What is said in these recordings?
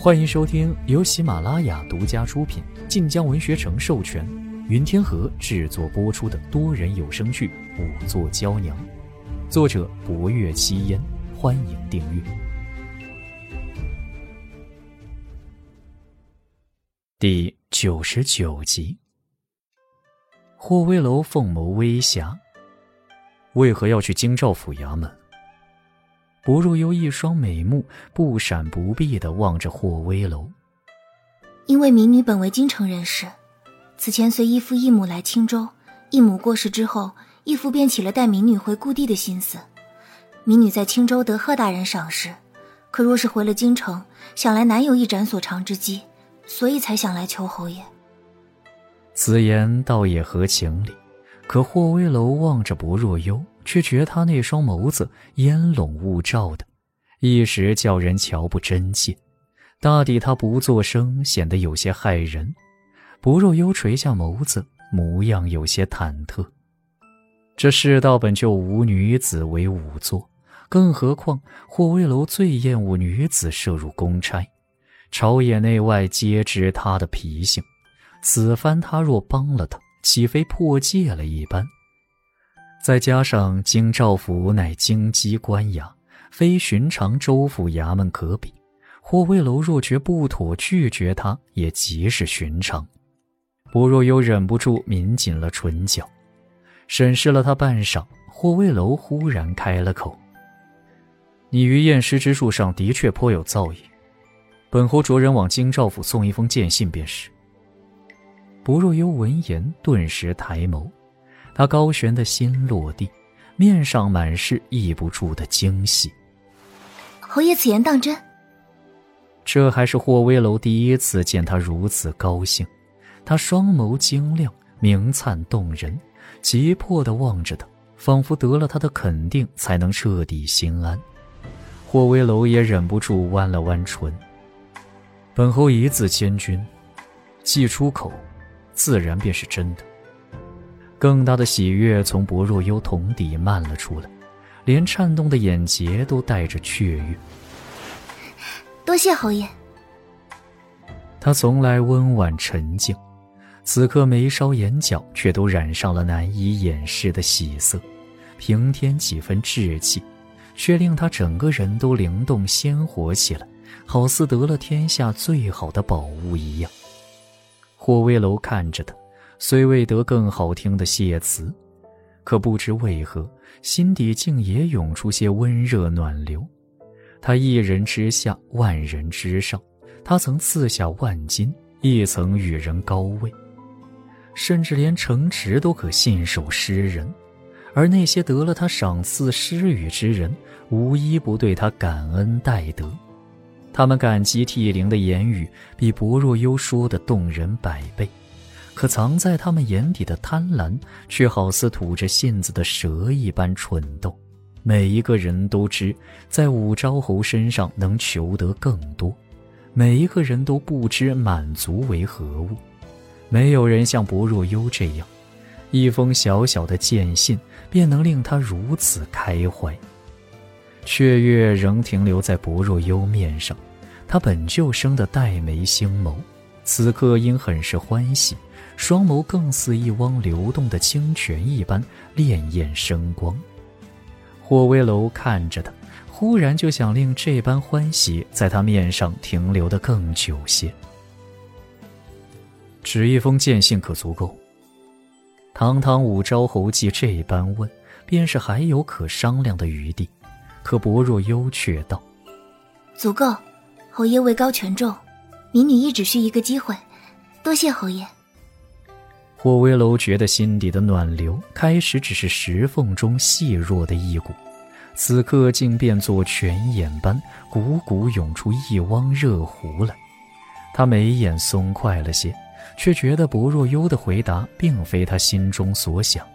欢迎收听由喜马拉雅独家出品、晋江文学城授权、云天河制作播出的多人有声剧《五座娇娘》，作者：博月七烟。欢迎订阅第九十九集。霍威楼凤眸微霞，为何要去京兆府衙门？薄若幽一双美目不闪不避的望着霍威楼。因为民女本为京城人士，此前随义父义母来青州，义母过世之后，义父便起了带民女回故地的心思。民女在青州得贺大人赏识，可若是回了京城，想来难有一展所长之机，所以才想来求侯爷。此言倒也合情理，可霍威楼望着薄若幽。却觉他那双眸子烟笼雾罩的，一时叫人瞧不真切。大抵他不作声，显得有些骇人。不若幽垂下眸子，模样有些忐忑。这世道本就无女子为仵作，更何况霍威楼最厌恶女子涉入公差，朝野内外皆知他的脾性。此番他若帮了他，岂非破戒了一般？再加上京兆府乃京畿官衙，非寻常州府衙门可比。霍威楼若觉不妥，拒绝他也极是寻常。薄若幽忍不住抿紧了唇角，审视了他半晌，霍威楼忽然开了口：“你于验尸之术上的确颇有造诣，本侯着人往京兆府送一封荐信便是。”薄若幽闻言，顿时抬眸。他高悬的心落地，面上满是抑不住的惊喜。侯爷此言当真？这还是霍威楼第一次见他如此高兴。他双眸晶亮，明灿动人，急迫的望着他，仿佛得了他的肯定，才能彻底心安。霍威楼也忍不住弯了弯唇。本侯一字千钧，既出口，自然便是真的。更大的喜悦从薄若幽瞳底漫了出来，连颤动的眼睫都带着雀跃。多谢侯爷。他从来温婉沉静，此刻眉梢眼角却都染上了难以掩饰的喜色，平添几分稚气，却令他整个人都灵动鲜活起来，好似得了天下最好的宝物一样。霍威楼看着他。虽未得更好听的谢词，可不知为何，心底竟也涌出些温热暖流。他一人之下，万人之上，他曾赐下万金，亦曾与人高位，甚至连城池都可信守诗人。而那些得了他赏赐诗语之人，无一不对他感恩戴德。他们感激涕零的言语，比薄若幽说的动人百倍。可藏在他们眼底的贪婪，却好似吐着信子的蛇一般蠢动。每一个人都知，在武昭侯身上能求得更多；每一个人都不知满足为何物。没有人像薄若幽这样，一封小小的见信便能令他如此开怀。雀跃仍停留在薄若幽面上，他本就生得黛眉星眸，此刻因很是欢喜。双眸更似一汪流动的清泉一般潋滟生光。霍威楼看着他，忽然就想令这般欢喜在他面上停留的更久些。只一封见信可足够？堂堂武昭侯既这般问，便是还有可商量的余地。可薄若幽却道：“足够。侯爷位高权重，民女亦只需一个机会。多谢侯爷。”霍威楼觉得心底的暖流，开始只是石缝中细弱的一股，此刻竟变作泉眼般，汩汩涌出一汪热湖来。他眉眼松快了些，却觉得薄若幽的回答并非他心中所想。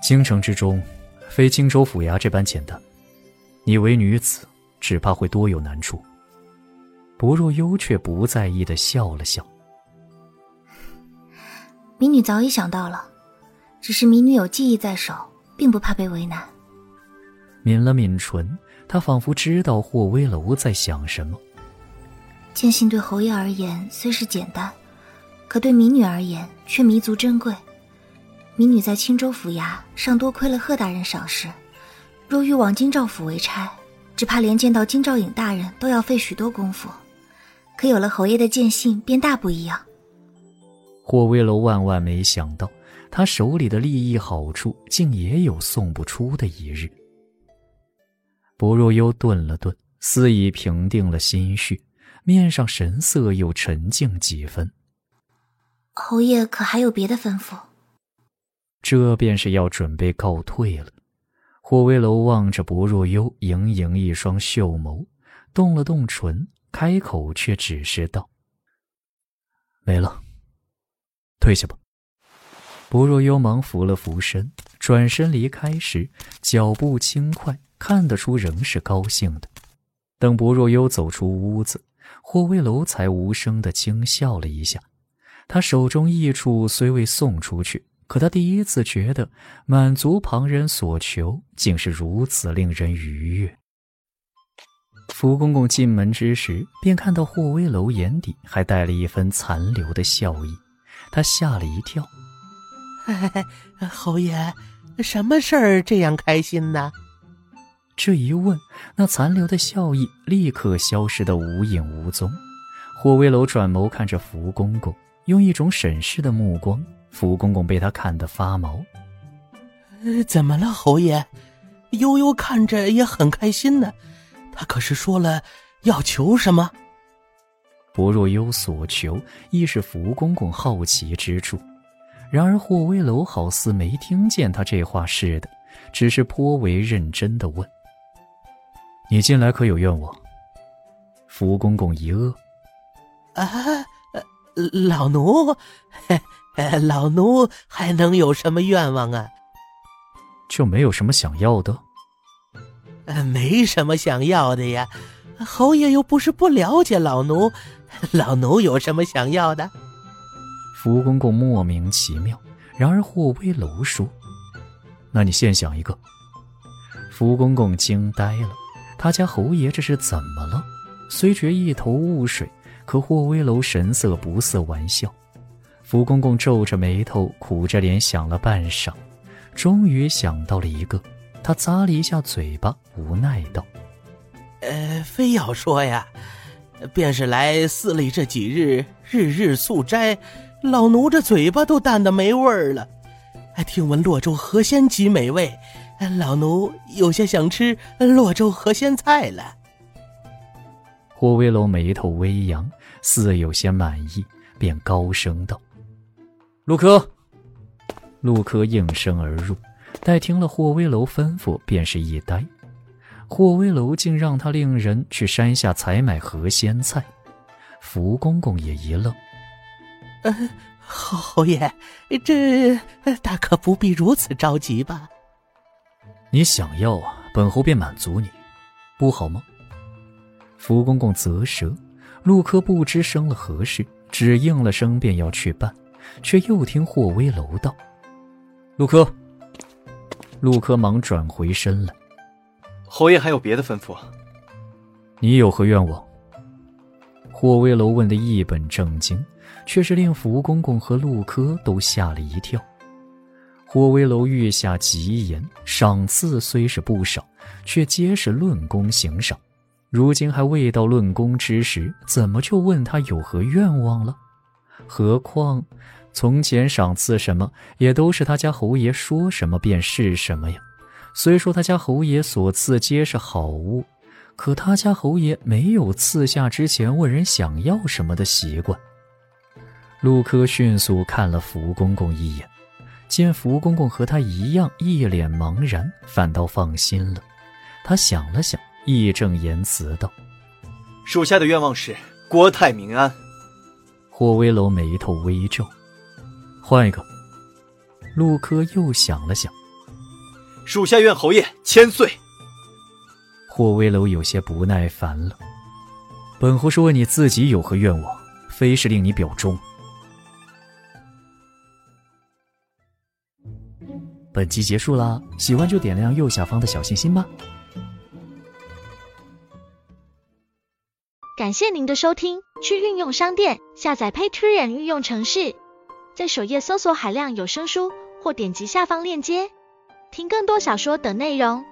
京城之中，非荆州府衙这般简单，你为女子，只怕会多有难处。薄若幽却不在意的笑了笑。民女早已想到了，只是民女有记忆在手，并不怕被为难。抿了抿唇，她仿佛知道霍威楼在想什么。见信对侯爷而言虽是简单，可对民女而言却弥足珍贵。民女在青州府衙尚多亏了贺大人赏识，若欲往京兆府为差，只怕连见到京兆尹大人都要费许多功夫。可有了侯爷的荐信，便大不一样。霍威楼万万没想到，他手里的利益好处竟也有送不出的一日。薄若幽顿了顿，似已平定了心绪，面上神色又沉静几分。侯爷可还有别的吩咐？这便是要准备告退了。霍威楼望着薄若幽盈盈一双秀眸，动了动唇，开口却只是道：“没了，退下吧。”薄若幽忙扶了扶身，转身离开时，脚步轻快，看得出仍是高兴的。等薄若幽走出屋子，霍威楼才无声的轻笑了一下。他手中异处虽未送出去。可他第一次觉得满足旁人所求，竟是如此令人愉悦。福公公进门之时，便看到霍威楼眼底还带了一分残留的笑意，他吓了一跳。侯爷，什么事儿这样开心呢？这一问，那残留的笑意立刻消失得无影无踪。霍威楼转眸看着福公公，用一种审视的目光。福公公被他看得发毛。呃，怎么了，侯爷？悠悠看着也很开心呢。他可是说了要求什么？不若有所求，亦是福公公好奇之处。然而霍威楼好似没听见他这话似的，只是颇为认真的问：“你近来可有愿望？”福公公一愕：“啊，老奴。”老奴还能有什么愿望啊？就没有什么想要的？没什么想要的呀。侯爷又不是不了解老奴，老奴有什么想要的？福公公莫名其妙。然而霍威楼说：“那你现想一个。”福公公惊呆了，他家侯爷这是怎么了？虽觉一头雾水，可霍威楼神色不似玩笑。福公公皱着眉头，苦着脸想了半晌，终于想到了一个。他咂了一下嘴巴，无奈道：“呃，非要说呀，便是来寺里这几日，日日素斋，老奴这嘴巴都淡的没味儿了。听闻洛州河鲜极美味，老奴有些想吃洛州河鲜菜了。”霍威楼眉头微扬，似有些满意，便高声道。陆科，陆科应声而入，待听了霍威楼吩咐，便是一呆。霍威楼竟让他令人去山下采买河鲜菜，福公公也一愣。呃，侯爷，这大可不必如此着急吧？你想要啊，本侯便满足你，不好吗？福公公啧舌，陆柯不知生了何事，只应了声，便要去办。却又听霍威楼道：“陆柯。”陆柯忙转回身来：“侯爷还有别的吩咐？你有何愿望？”霍威楼问的一本正经，却是令福公公和陆科都吓了一跳。霍威楼御下极严，赏赐虽是不少，却皆是论功行赏。如今还未到论功之时，怎么就问他有何愿望了？何况……从前赏赐什么，也都是他家侯爷说什么便是什么呀。虽说他家侯爷所赐皆是好物，可他家侯爷没有赐下之前问人想要什么的习惯。陆柯迅速看了福公公一眼，见福公公和他一样一脸茫然，反倒放心了。他想了想，义正言辞道：“属下的愿望是国泰民安。”霍威楼眉头微皱。换一个。陆柯又想了想，属下愿侯爷千岁。霍威楼有些不耐烦了。本侯是问你自己有何愿望，非是令你表忠。本集结束啦，喜欢就点亮右下方的小心心吧。感谢您的收听，去运用商店下载 Patreon 运用城市，在首页搜索海量有声书，或点击下方链接听更多小说等内容。